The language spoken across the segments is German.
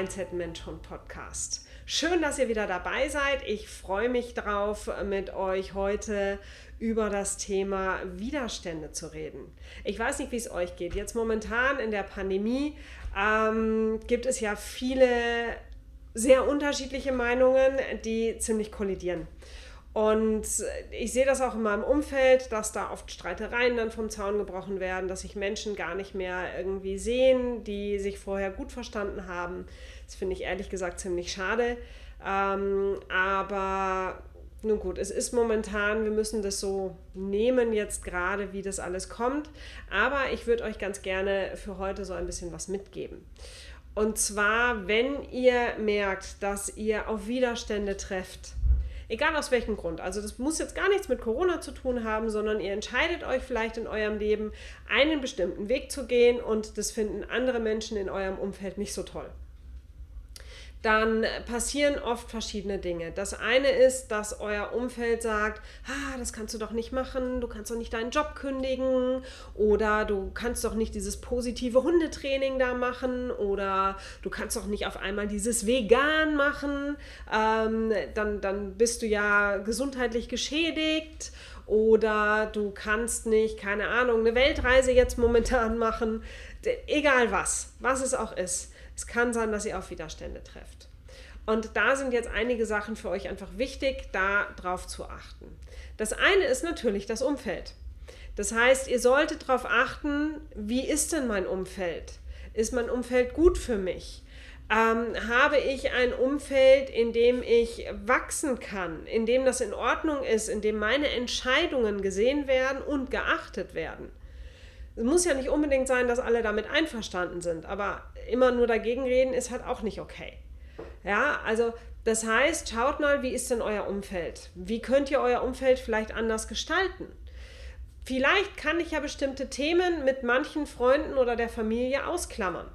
Mindset Mentoren Podcast. Schön, dass ihr wieder dabei seid. Ich freue mich drauf, mit euch heute über das Thema Widerstände zu reden. Ich weiß nicht, wie es euch geht. Jetzt momentan in der Pandemie ähm, gibt es ja viele sehr unterschiedliche Meinungen, die ziemlich kollidieren. Und ich sehe das auch in meinem Umfeld, dass da oft Streitereien dann vom Zaun gebrochen werden, dass sich Menschen gar nicht mehr irgendwie sehen, die sich vorher gut verstanden haben. Das finde ich ehrlich gesagt ziemlich schade. Ähm, aber nun gut, es ist momentan, wir müssen das so nehmen jetzt gerade, wie das alles kommt. Aber ich würde euch ganz gerne für heute so ein bisschen was mitgeben. Und zwar, wenn ihr merkt, dass ihr auf Widerstände trefft, Egal aus welchem Grund. Also das muss jetzt gar nichts mit Corona zu tun haben, sondern ihr entscheidet euch vielleicht in eurem Leben, einen bestimmten Weg zu gehen und das finden andere Menschen in eurem Umfeld nicht so toll dann passieren oft verschiedene Dinge. Das eine ist, dass euer Umfeld sagt, ah, das kannst du doch nicht machen, du kannst doch nicht deinen Job kündigen oder du kannst doch nicht dieses positive Hundetraining da machen oder du kannst doch nicht auf einmal dieses Vegan machen, ähm, dann, dann bist du ja gesundheitlich geschädigt oder du kannst nicht, keine Ahnung, eine Weltreise jetzt momentan machen, egal was, was es auch ist es kann sein, dass ihr auf Widerstände trefft. Und da sind jetzt einige Sachen für euch einfach wichtig, da drauf zu achten. Das eine ist natürlich das Umfeld. Das heißt, ihr solltet darauf achten, wie ist denn mein Umfeld? Ist mein Umfeld gut für mich? Ähm, habe ich ein Umfeld, in dem ich wachsen kann, in dem das in Ordnung ist, in dem meine Entscheidungen gesehen werden und geachtet werden? Es muss ja nicht unbedingt sein, dass alle damit einverstanden sind, aber immer nur dagegen reden ist halt auch nicht okay. Ja, also das heißt, schaut mal, wie ist denn euer Umfeld? Wie könnt ihr euer Umfeld vielleicht anders gestalten? Vielleicht kann ich ja bestimmte Themen mit manchen Freunden oder der Familie ausklammern.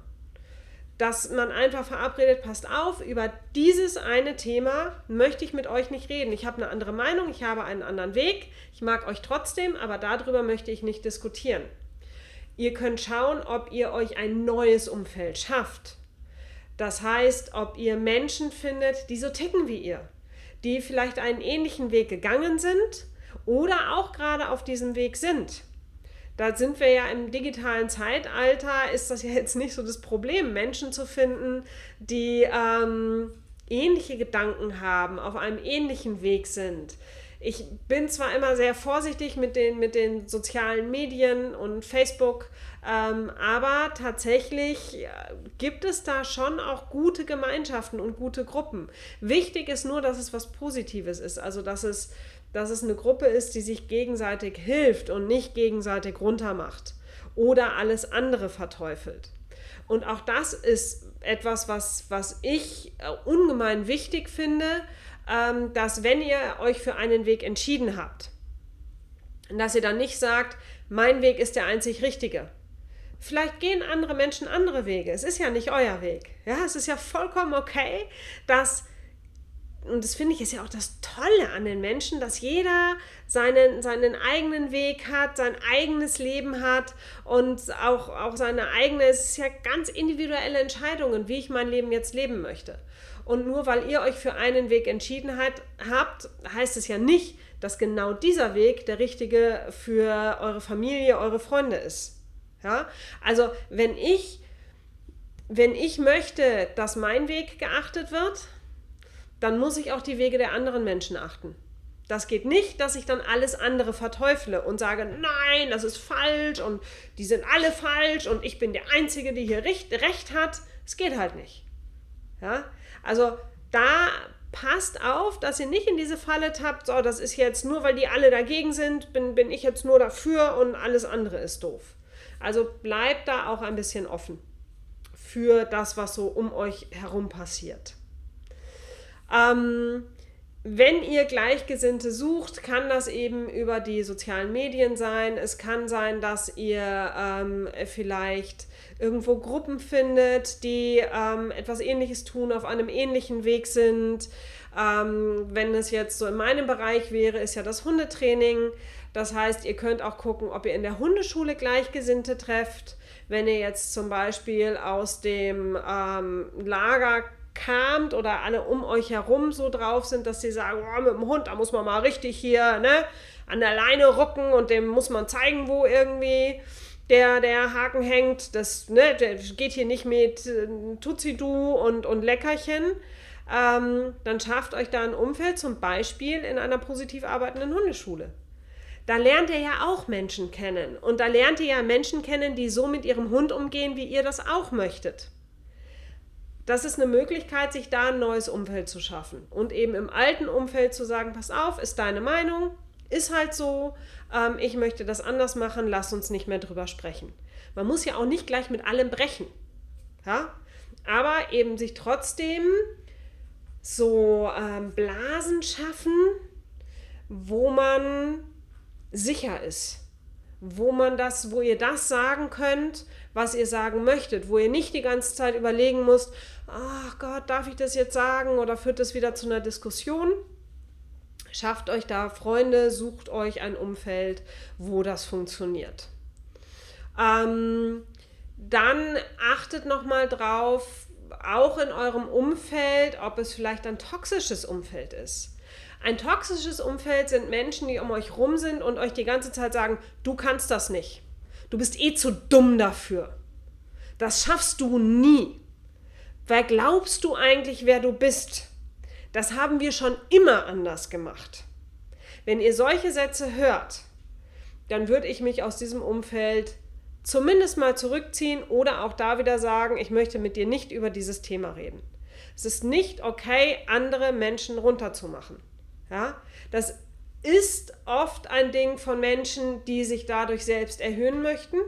Dass man einfach verabredet, passt auf, über dieses eine Thema möchte ich mit euch nicht reden. Ich habe eine andere Meinung, ich habe einen anderen Weg, ich mag euch trotzdem, aber darüber möchte ich nicht diskutieren. Ihr könnt schauen, ob ihr euch ein neues Umfeld schafft. Das heißt, ob ihr Menschen findet, die so ticken wie ihr, die vielleicht einen ähnlichen Weg gegangen sind oder auch gerade auf diesem Weg sind. Da sind wir ja im digitalen Zeitalter, ist das ja jetzt nicht so das Problem, Menschen zu finden, die ähm, ähnliche Gedanken haben, auf einem ähnlichen Weg sind ich bin zwar immer sehr vorsichtig mit den, mit den sozialen Medien und Facebook, ähm, aber tatsächlich äh, gibt es da schon auch gute Gemeinschaften und gute Gruppen. Wichtig ist nur, dass es was Positives ist, also dass es, dass es eine Gruppe ist, die sich gegenseitig hilft und nicht gegenseitig runtermacht oder alles andere verteufelt. Und auch das ist etwas, was, was ich äh, ungemein wichtig finde, ähm, dass wenn ihr euch für einen Weg entschieden habt, dass ihr dann nicht sagt, mein Weg ist der einzig richtige. Vielleicht gehen andere Menschen andere Wege. Es ist ja nicht euer Weg. Ja, es ist ja vollkommen okay, dass und das finde ich ist ja auch das Tolle an den Menschen, dass jeder seinen, seinen eigenen Weg hat, sein eigenes Leben hat und auch, auch seine eigene, es ist ja ganz individuelle Entscheidungen, wie ich mein Leben jetzt leben möchte. Und nur weil ihr euch für einen Weg entschieden habt, heißt es ja nicht, dass genau dieser Weg der richtige für eure Familie, eure Freunde ist. Ja? Also, wenn ich, wenn ich möchte, dass mein Weg geachtet wird, dann muss ich auch die Wege der anderen Menschen achten. Das geht nicht, dass ich dann alles andere verteufle und sage, nein, das ist falsch und die sind alle falsch und ich bin der Einzige, der hier recht, recht hat. Es geht halt nicht. Ja? Also da passt auf, dass ihr nicht in diese Falle tappt, so, das ist jetzt nur, weil die alle dagegen sind, bin, bin ich jetzt nur dafür und alles andere ist doof. Also bleibt da auch ein bisschen offen für das, was so um euch herum passiert. Ähm, wenn ihr Gleichgesinnte sucht, kann das eben über die sozialen Medien sein. Es kann sein, dass ihr ähm, vielleicht irgendwo Gruppen findet, die ähm, etwas Ähnliches tun, auf einem ähnlichen Weg sind. Ähm, wenn es jetzt so in meinem Bereich wäre, ist ja das Hundetraining. Das heißt, ihr könnt auch gucken, ob ihr in der Hundeschule Gleichgesinnte trefft. wenn ihr jetzt zum Beispiel aus dem ähm, Lager kamt oder alle um euch herum so drauf sind, dass sie sagen, oh, mit dem Hund, da muss man mal richtig hier ne, an der Leine rucken und dem muss man zeigen, wo irgendwie der, der Haken hängt. Das ne, der geht hier nicht mit äh, Tutsi-Du und, und Leckerchen. Ähm, dann schafft euch da ein Umfeld, zum Beispiel in einer positiv arbeitenden Hundeschule. Da lernt ihr ja auch Menschen kennen. Und da lernt ihr ja Menschen kennen, die so mit ihrem Hund umgehen, wie ihr das auch möchtet. Das ist eine Möglichkeit, sich da ein neues Umfeld zu schaffen. Und eben im alten Umfeld zu sagen, pass auf, ist deine Meinung, ist halt so, ähm, ich möchte das anders machen, lass uns nicht mehr drüber sprechen. Man muss ja auch nicht gleich mit allem brechen. Ja? Aber eben sich trotzdem so ähm, Blasen schaffen, wo man sicher ist. Wo man das, wo ihr das sagen könnt, was ihr sagen möchtet, wo ihr nicht die ganze Zeit überlegen müsst, ach Gott, darf ich das jetzt sagen oder führt das wieder zu einer Diskussion? Schafft euch da Freunde, sucht euch ein Umfeld, wo das funktioniert. Ähm, dann achtet nochmal drauf, auch in eurem Umfeld, ob es vielleicht ein toxisches Umfeld ist. Ein toxisches Umfeld sind Menschen, die um euch rum sind und euch die ganze Zeit sagen, du kannst das nicht. Du bist eh zu dumm dafür. Das schaffst du nie. Wer glaubst du eigentlich, wer du bist? Das haben wir schon immer anders gemacht. Wenn ihr solche Sätze hört, dann würde ich mich aus diesem Umfeld zumindest mal zurückziehen oder auch da wieder sagen, ich möchte mit dir nicht über dieses Thema reden. Es ist nicht okay, andere Menschen runterzumachen. Ja? Das ist oft ein Ding von Menschen, die sich dadurch selbst erhöhen möchten.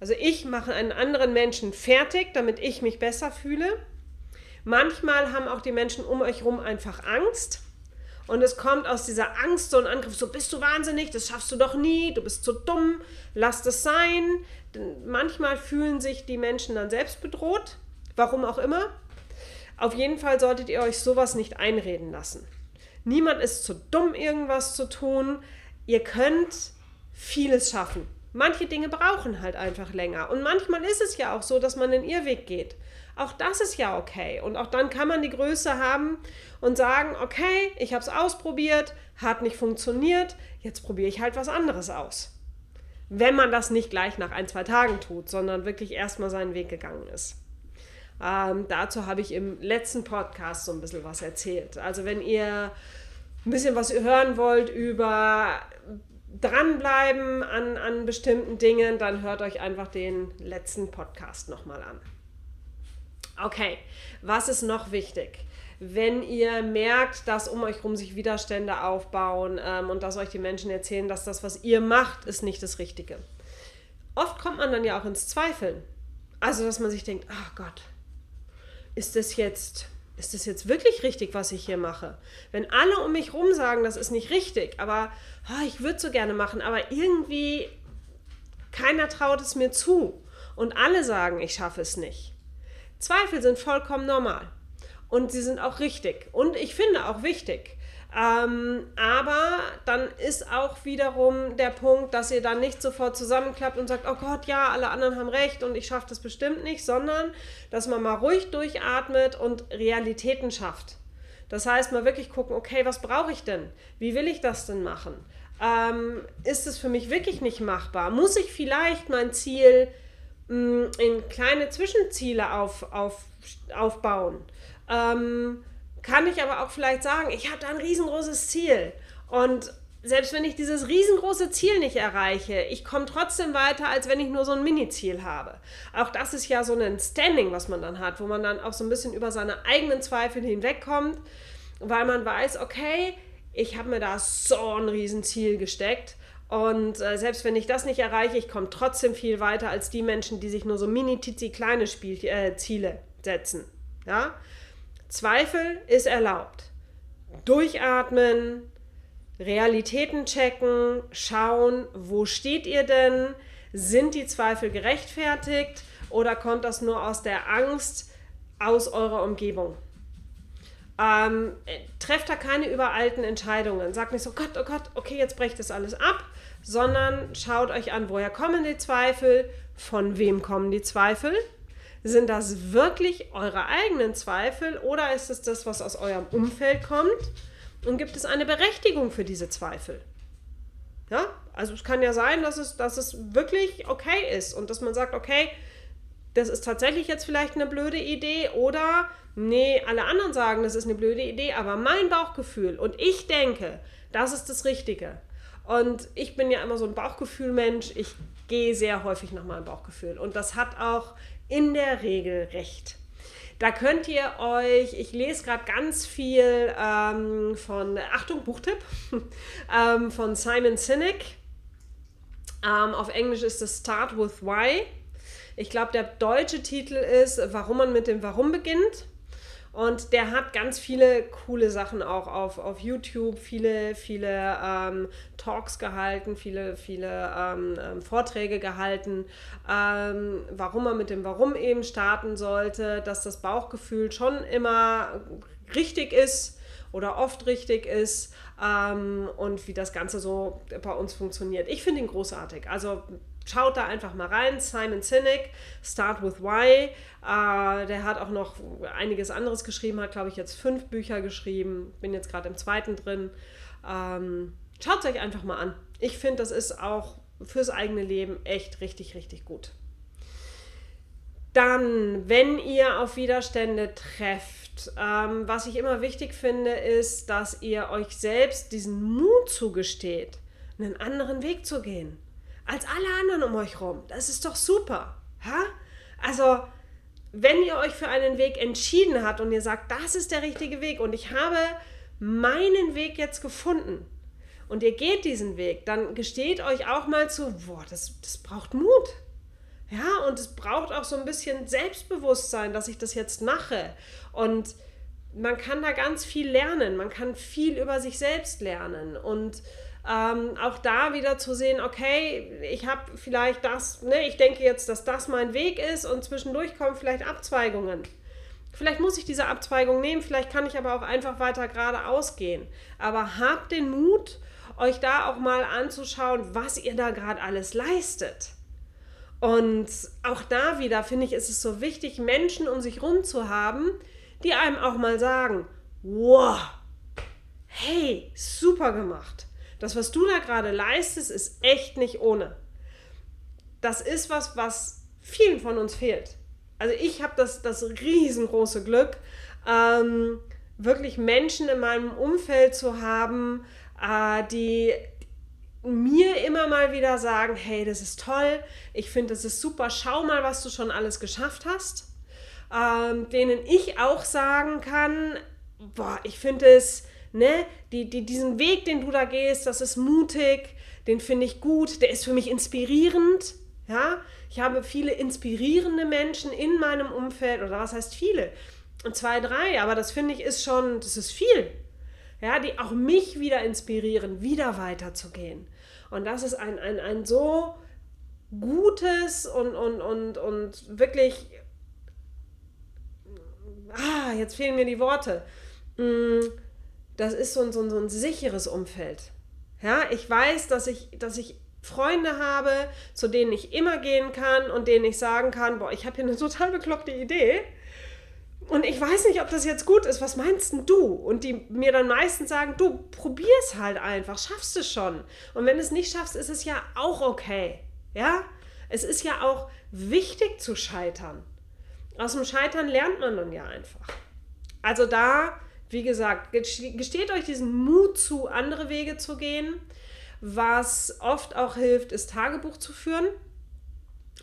Also ich mache einen anderen Menschen fertig, damit ich mich besser fühle. Manchmal haben auch die Menschen um euch herum einfach Angst. Und es kommt aus dieser Angst so ein Angriff, so bist du wahnsinnig, das schaffst du doch nie, du bist zu dumm, lass das sein. Manchmal fühlen sich die Menschen dann selbst bedroht, warum auch immer. Auf jeden Fall solltet ihr euch sowas nicht einreden lassen. Niemand ist zu dumm, irgendwas zu tun. Ihr könnt vieles schaffen. Manche Dinge brauchen halt einfach länger. Und manchmal ist es ja auch so, dass man den Irrweg geht. Auch das ist ja okay. Und auch dann kann man die Größe haben und sagen, okay, ich habe es ausprobiert, hat nicht funktioniert, jetzt probiere ich halt was anderes aus. Wenn man das nicht gleich nach ein, zwei Tagen tut, sondern wirklich erstmal seinen Weg gegangen ist. Ähm, dazu habe ich im letzten Podcast so ein bisschen was erzählt. Also wenn ihr ein bisschen was hören wollt über dranbleiben an, an bestimmten Dingen, dann hört euch einfach den letzten Podcast nochmal an. Okay, was ist noch wichtig? Wenn ihr merkt, dass um euch herum sich Widerstände aufbauen ähm, und dass euch die Menschen erzählen, dass das, was ihr macht, ist nicht das Richtige. Oft kommt man dann ja auch ins Zweifeln. Also, dass man sich denkt, ach oh Gott, ist das jetzt, ist das jetzt wirklich richtig, was ich hier mache? Wenn alle um mich rum sagen, das ist nicht richtig, aber oh, ich würde so gerne machen, aber irgendwie keiner traut es mir zu und alle sagen, ich schaffe es nicht. Zweifel sind vollkommen normal und sie sind auch richtig und ich finde auch wichtig. Ähm, aber dann ist auch wiederum der Punkt, dass ihr dann nicht sofort zusammenklappt und sagt, oh Gott, ja, alle anderen haben recht und ich schaffe das bestimmt nicht, sondern dass man mal ruhig durchatmet und Realitäten schafft. Das heißt, mal wirklich gucken, okay, was brauche ich denn? Wie will ich das denn machen? Ähm, ist es für mich wirklich nicht machbar? Muss ich vielleicht mein Ziel mh, mm, in kleine Zwischenziele auf, auf, aufbauen? Ähm, kann ich aber auch vielleicht sagen, ich habe da ein riesengroßes Ziel. Und selbst wenn ich dieses riesengroße Ziel nicht erreiche, ich komme trotzdem weiter, als wenn ich nur so ein Mini-Ziel habe. Auch das ist ja so ein Standing, was man dann hat, wo man dann auch so ein bisschen über seine eigenen Zweifel hinwegkommt, weil man weiß, okay, ich habe mir da so ein Riesenziel gesteckt. Und äh, selbst wenn ich das nicht erreiche, ich komme trotzdem viel weiter als die Menschen, die sich nur so mini-tizi kleine äh, Ziele setzen. Ja? Zweifel ist erlaubt. Durchatmen, Realitäten checken, schauen, wo steht ihr denn? Sind die Zweifel gerechtfertigt oder kommt das nur aus der Angst aus eurer Umgebung? Ähm, trefft da keine überalten Entscheidungen. Sagt nicht so, Gott, oh Gott, okay, jetzt brecht das alles ab, sondern schaut euch an, woher kommen die Zweifel, Von wem kommen die Zweifel? Sind das wirklich eure eigenen Zweifel oder ist es das, was aus eurem Umfeld kommt? Und gibt es eine Berechtigung für diese Zweifel? Ja, also es kann ja sein, dass es, dass es wirklich okay ist und dass man sagt, okay, das ist tatsächlich jetzt vielleicht eine blöde Idee oder nee, alle anderen sagen, das ist eine blöde Idee, aber mein Bauchgefühl und ich denke, das ist das Richtige. Und ich bin ja immer so ein Bauchgefühlmensch. Ich gehe sehr häufig nach meinem Bauchgefühl. Und das hat auch in der Regel recht. Da könnt ihr euch, ich lese gerade ganz viel ähm, von, Achtung, Buchtipp, ähm, von Simon Sinek. Ähm, auf Englisch ist es Start with Why. Ich glaube, der deutsche Titel ist, warum man mit dem Warum beginnt. Und der hat ganz viele coole Sachen auch auf, auf YouTube, viele, viele ähm, Talks gehalten, viele, viele ähm, ähm, Vorträge gehalten, ähm, warum man mit dem Warum eben starten sollte, dass das Bauchgefühl schon immer richtig ist oder oft richtig ist ähm, und wie das Ganze so bei uns funktioniert. Ich finde ihn großartig. Also schaut da einfach mal rein. Simon Sinek, Start with Why. Äh, der hat auch noch einiges anderes geschrieben, hat, glaube ich, jetzt fünf Bücher geschrieben. Bin jetzt gerade im zweiten drin. Ähm, schaut es euch einfach mal an. Ich finde, das ist auch fürs eigene Leben echt richtig, richtig gut. Dann, wenn ihr auf Widerstände trefft, ähm, was ich immer wichtig finde, ist, dass ihr euch selbst diesen Mut zugesteht, einen anderen Weg zu gehen als alle anderen um euch rum. Das ist doch super. Ha? Also, wenn ihr euch für einen Weg entschieden habt und ihr sagt, das ist der richtige Weg und ich habe meinen Weg jetzt gefunden und ihr geht diesen Weg, dann gesteht euch auch mal zu, boah, das, das braucht Mut. Ja, und es braucht auch so ein bisschen Selbstbewusstsein, dass ich das jetzt mache. Und man kann da ganz viel lernen. Man kann viel über sich selbst lernen. Und ähm, auch da wieder zu sehen, okay, ich habe vielleicht das, ne, ich denke jetzt, dass das mein Weg ist und zwischendurch kommen vielleicht Abzweigungen. Vielleicht muss ich diese Abzweigung nehmen, vielleicht kann ich aber auch einfach weiter geradeaus gehen. Aber habt den Mut, euch da auch mal anzuschauen, was ihr da gerade alles leistet. Und auch da wieder finde ich, ist es so wichtig, Menschen um sich rum zu haben, die einem auch mal sagen, wow, hey, super gemacht. Das, was du da gerade leistest, ist echt nicht ohne. Das ist was, was vielen von uns fehlt. Also ich habe das, das riesengroße Glück, ähm, wirklich Menschen in meinem Umfeld zu haben, äh, die mir immer mal wieder sagen, hey, das ist toll, ich finde, das ist super, schau mal, was du schon alles geschafft hast. Ähm, denen ich auch sagen kann, boah, ich finde es ne, die, die, diesen Weg, den du da gehst, das ist mutig, den finde ich gut, der ist für mich inspirierend. Ja, ich habe viele inspirierende Menschen in meinem Umfeld, oder was heißt viele? Zwei, drei, aber das finde ich ist schon, das ist viel. Ja, die auch mich wieder inspirieren, wieder weiterzugehen. Und das ist ein, ein, ein so gutes und, und, und, und wirklich, ah, jetzt fehlen mir die Worte. Mmh das ist so ein, so ein, so ein sicheres Umfeld. Ja, ich weiß, dass ich, dass ich Freunde habe, zu denen ich immer gehen kann und denen ich sagen kann, boah, ich habe hier eine total bekloppte Idee. Und ich weiß nicht, ob das jetzt gut ist. Was meinst denn du? Und die mir dann meistens sagen, du probier's halt einfach, schaffst es schon. Und wenn du es nicht schaffst, ist es ja auch okay. Ja? Es ist ja auch wichtig zu scheitern. Aus dem Scheitern lernt man dann ja einfach. Also da wie gesagt, gesteht euch diesen Mut zu, andere Wege zu gehen. Was oft auch hilft, ist Tagebuch zu führen.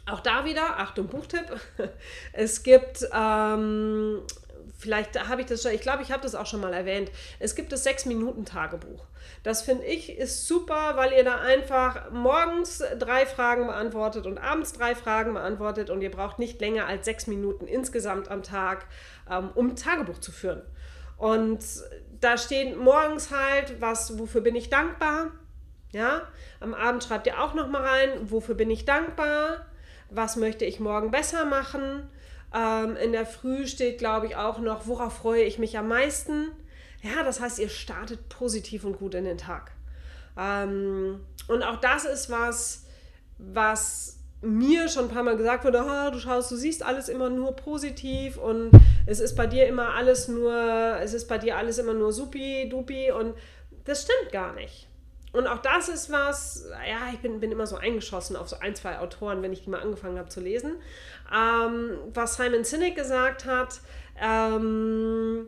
Auch da wieder, Achtung, Buchtipp. Es gibt, ähm, vielleicht habe ich das schon, ich glaube, ich habe das auch schon mal erwähnt. Es gibt das Sechs-Minuten-Tagebuch. Das finde ich ist super, weil ihr da einfach morgens drei Fragen beantwortet und abends drei Fragen beantwortet und ihr braucht nicht länger als sechs Minuten insgesamt am Tag, ähm, um Tagebuch zu führen. Und da steht morgens halt, was, wofür bin ich dankbar? Ja, am Abend schreibt ihr auch noch mal rein, wofür bin ich dankbar? Was möchte ich morgen besser machen? Ähm, in der Früh steht, glaube ich, auch noch, worauf freue ich mich am meisten? Ja, das heißt, ihr startet positiv und gut in den Tag. Ähm, und auch das ist was, was mir schon ein paar Mal gesagt wurde, ah, du schaust, du siehst alles immer nur positiv und es ist bei dir immer alles nur, es ist bei dir alles immer nur supi, dupi und das stimmt gar nicht. Und auch das ist was, ja, ich bin, bin immer so eingeschossen auf so ein, zwei Autoren, wenn ich die mal angefangen habe zu lesen. Ähm, was Simon Sinek gesagt hat, ähm,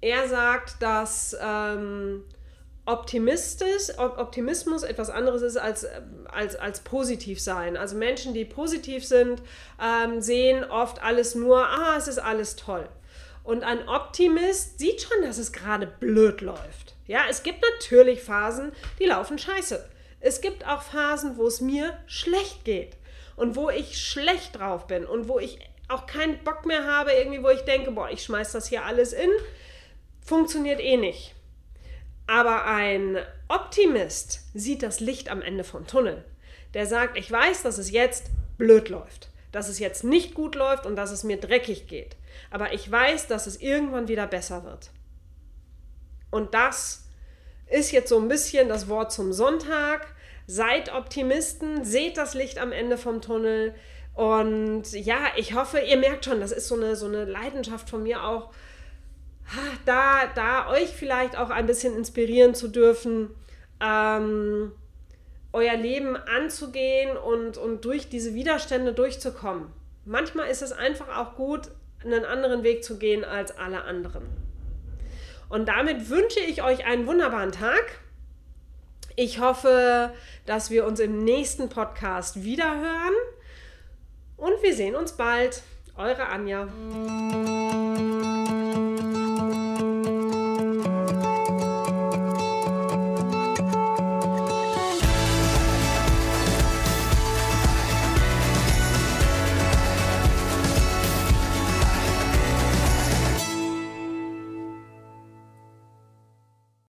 er sagt, dass ähm, optimistisch, Optimismus etwas anderes ist als, als, als positiv sein. Also Menschen, die positiv sind, ähm, sehen oft alles nur, ah, es ist alles toll. Und ein Optimist sieht schon, dass es gerade blöd läuft. Ja, es gibt natürlich Phasen, die laufen scheiße. Es gibt auch Phasen, wo es mir schlecht geht und wo ich schlecht drauf bin und wo ich auch keinen Bock mehr habe, irgendwie, wo ich denke, boah, ich schmeiß das hier alles in, funktioniert eh nicht. Aber ein Optimist sieht das Licht am Ende vom Tunnel. Der sagt, ich weiß, dass es jetzt blöd läuft, dass es jetzt nicht gut läuft und dass es mir dreckig geht. Aber ich weiß, dass es irgendwann wieder besser wird. Und das ist jetzt so ein bisschen das Wort zum Sonntag. Seid Optimisten, seht das Licht am Ende vom Tunnel. Und ja, ich hoffe, ihr merkt schon, das ist so eine, so eine Leidenschaft von mir auch, da, da euch vielleicht auch ein bisschen inspirieren zu dürfen, ähm, euer Leben anzugehen und, und durch diese Widerstände durchzukommen. Manchmal ist es einfach auch gut, einen anderen Weg zu gehen als alle anderen. Und damit wünsche ich euch einen wunderbaren Tag. Ich hoffe, dass wir uns im nächsten Podcast wiederhören. Und wir sehen uns bald. Eure Anja.